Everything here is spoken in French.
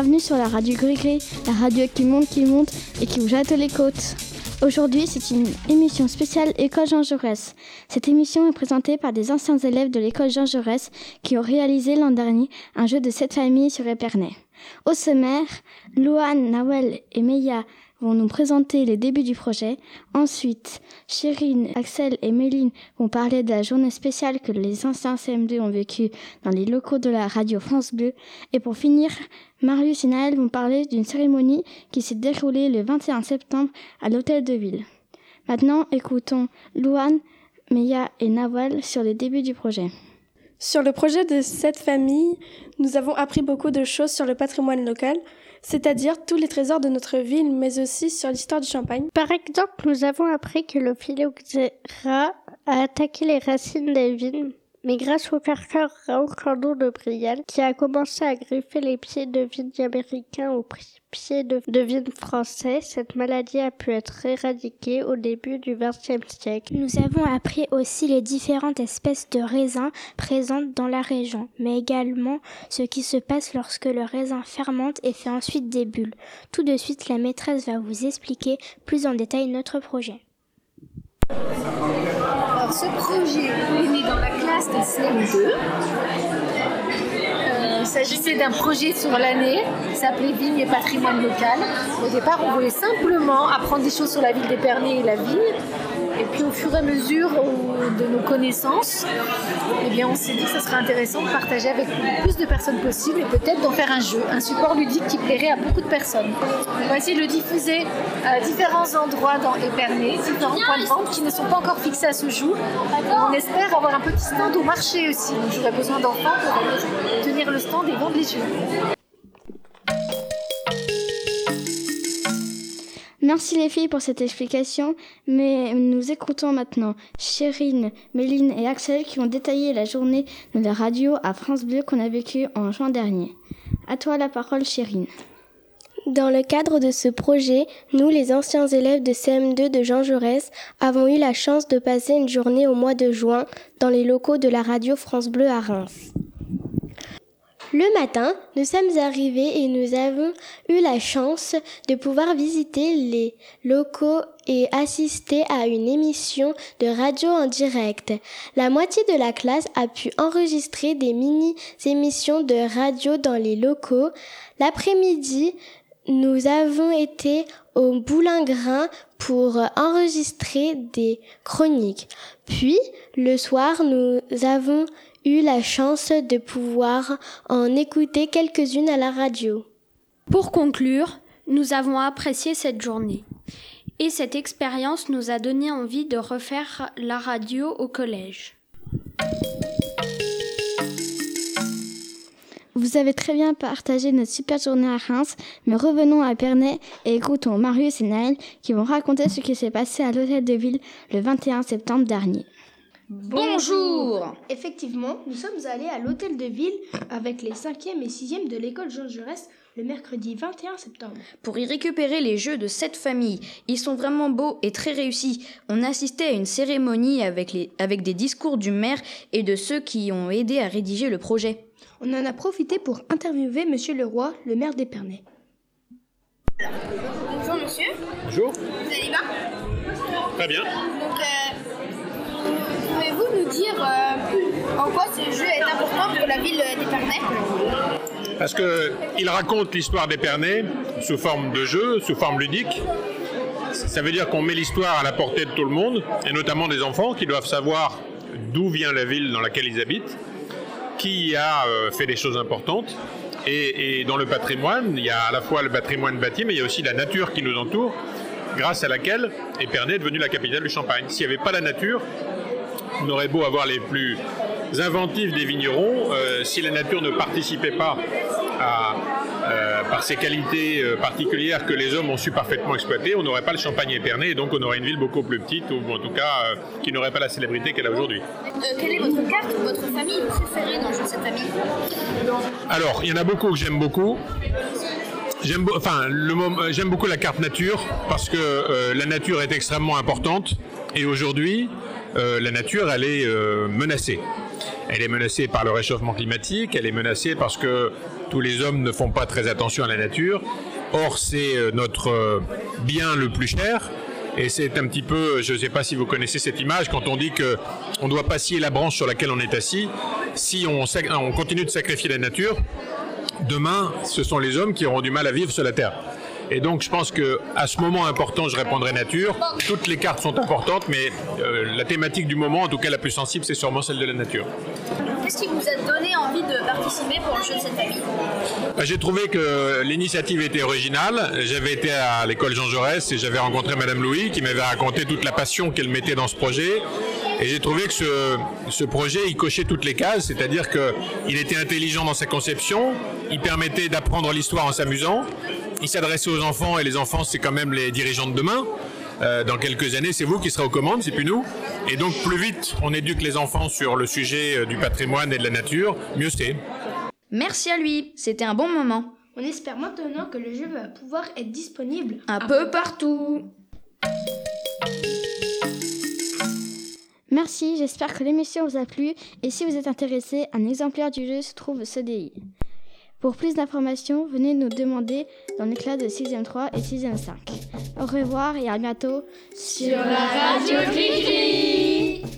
bienvenue sur la radio Gris la radio qui monte, qui monte et qui vous jette les côtes. Aujourd'hui, c'est une émission spéciale École Jean Jaurès. Cette émission est présentée par des anciens élèves de l'école Jean Jaurès qui ont réalisé l'an dernier un jeu de sept familles sur Épernay. Au sommaire, Louane, Nawel et Meia vont nous présenter les débuts du projet. Ensuite, Chérine, Axel et Méline vont parler de la journée spéciale que les anciens CM2 ont vécue dans les locaux de la radio France Bleu. Et pour finir, Marius et Naël vont parler d'une cérémonie qui s'est déroulée le 21 septembre à l'hôtel de ville. Maintenant, écoutons Louane, Meia et Nawal sur les débuts du projet. Sur le projet de cette famille, nous avons appris beaucoup de choses sur le patrimoine local, c'est-à-dire tous les trésors de notre ville, mais aussi sur l'histoire du champagne. Par exemple, nous avons appris que le phylloxéra a attaqué les racines des vignes, mais grâce au chercheur Raoul de Brial, qui a commencé à griffer les pieds de vignes américains au prix pied de, de français, cette maladie a pu être éradiquée au début du XXe siècle. Nous avons appris aussi les différentes espèces de raisins présentes dans la région, mais également ce qui se passe lorsque le raisin fermente et fait ensuite des bulles. Tout de suite, la maîtresse va vous expliquer plus en détail notre projet. Ce projet est né dans la classe de CM2 il s'agissait d'un projet sur l'année s'appelait Vigne et patrimoine local. Au départ, on voulait simplement apprendre des choses sur la ville d'Épernay et la vigne. Et puis au fur et à mesure de nos connaissances, eh bien, on s'est dit que ce serait intéressant de partager avec le plus de personnes possible et peut-être d'en faire un jeu, un support ludique qui plairait à beaucoup de personnes. On va essayer de le diffuser à différents endroits dans Épernay, différents points de vente qui ne sont pas encore fixés à ce jour. on espère avoir un petit stand au marché aussi. J'aurais besoin d'enfants pour tenir le stand et vendre les jeux. Merci les filles pour cette explication, mais nous écoutons maintenant Chérine, Méline et Axel qui ont détaillé la journée de la radio à France Bleu qu'on a vécue en juin dernier. À toi la parole Chérine. Dans le cadre de ce projet, nous, les anciens élèves de CM2 de Jean Jaurès, avons eu la chance de passer une journée au mois de juin dans les locaux de la radio France Bleu à Reims. Le matin, nous sommes arrivés et nous avons eu la chance de pouvoir visiter les locaux et assister à une émission de radio en direct. La moitié de la classe a pu enregistrer des mini-émissions de radio dans les locaux. L'après-midi, nous avons été au Boulingrin pour enregistrer des chroniques. Puis, le soir, nous avons eu la chance de pouvoir en écouter quelques-unes à la radio. Pour conclure, nous avons apprécié cette journée. Et cette expérience nous a donné envie de refaire la radio au collège. Vous avez très bien partagé notre super journée à Reims, mais revenons à Pernay et écoutons Marius et Naël qui vont raconter ce qui s'est passé à l'hôtel de ville le 21 septembre dernier. Bonjour Effectivement, nous sommes allés à l'hôtel de ville avec les 5e et 6e de l'école Jean Jaurès le mercredi 21 septembre. Pour y récupérer les jeux de cette famille, ils sont vraiment beaux et très réussis. On assistait à une cérémonie avec, les, avec des discours du maire et de ceux qui ont aidé à rédiger le projet. On en a profité pour interviewer Monsieur Leroy, le maire d'Épernay. Bonjour monsieur. Bonjour. Vous allez bien? Très bien. Donc, euh, Pouvez-vous nous dire euh, en quoi ce jeu est important pour la ville d'Épernay Parce qu'il raconte l'histoire d'Épernay sous forme de jeu, sous forme ludique. Ça veut dire qu'on met l'histoire à la portée de tout le monde, et notamment des enfants qui doivent savoir d'où vient la ville dans laquelle ils habitent, qui a euh, fait des choses importantes. Et, dans le patrimoine, il y a à la fois le patrimoine bâti, mais il y a aussi la nature qui nous entoure, grâce à laquelle Épernay est devenue la capitale du Champagne. S'il n'y avait pas la nature, on aurait beau avoir les plus inventifs des vignerons, euh, si la nature ne participait pas à, euh, par ses qualités euh, particulières que les hommes ont su parfaitement exploiter, on n'aurait pas le champagne éperné et donc on aurait une ville beaucoup plus petite ou en tout cas qui n'aurait pas la célébrité qu'elle a aujourd'hui. quelle est votre carte ou votre famille préférée dans cette famille? Alors, il y en a beaucoup que j'aime beaucoup. J'aime enfin, j'aime beaucoup la carte nature parce que la nature est extrêmement importante et aujourd'hui, euh, la nature, elle est euh, menacée. Elle est menacée par le réchauffement climatique, elle est menacée parce que tous les hommes ne font pas très attention à la nature. Or, c'est euh, notre euh, bien le plus cher. Et c'est un petit peu, je ne sais pas si vous connaissez cette image, quand on dit qu'on doit pas scier la branche sur laquelle on est assis. Si on continue de sacrifier la nature, demain, ce sont les hommes qui auront du mal à vivre sur la Terre. Et donc, je pense que à ce moment important, je répondrai nature. Toutes les cartes sont importantes, mais euh, la thématique du moment, en tout cas la plus sensible, c'est sûrement celle de la nature. Qu'est-ce qui vous a donné envie de participer pour le jeu de cette famille? Bah, J'ai trouvé que l'initiative était originale. J'avais été à l'école Jean Jaurès et j'avais rencontré Madame Louis qui m'avait raconté toute la passion qu'elle mettait dans ce projet. Et j'ai trouvé que ce, ce, projet, il cochait toutes les cases, c'est-à-dire qu'il était intelligent dans sa conception, il permettait d'apprendre l'histoire en s'amusant, il s'adressait aux enfants et les enfants, c'est quand même les dirigeants de demain. Euh, dans quelques années, c'est vous qui serez aux commandes, c'est plus nous. Et donc, plus vite on éduque les enfants sur le sujet euh, du patrimoine et de la nature, mieux c'est. Merci à lui, c'était un bon moment. On espère maintenant que le jeu va pouvoir être disponible un, peu partout. Merci, j'espère que l'émission vous a plu et si vous êtes intéressé, un exemplaire du jeu se trouve au CDI. Pour plus d'informations, venez nous demander dans les classes de 6e 3 et 6e 5. Au revoir et à bientôt sur la radio Clic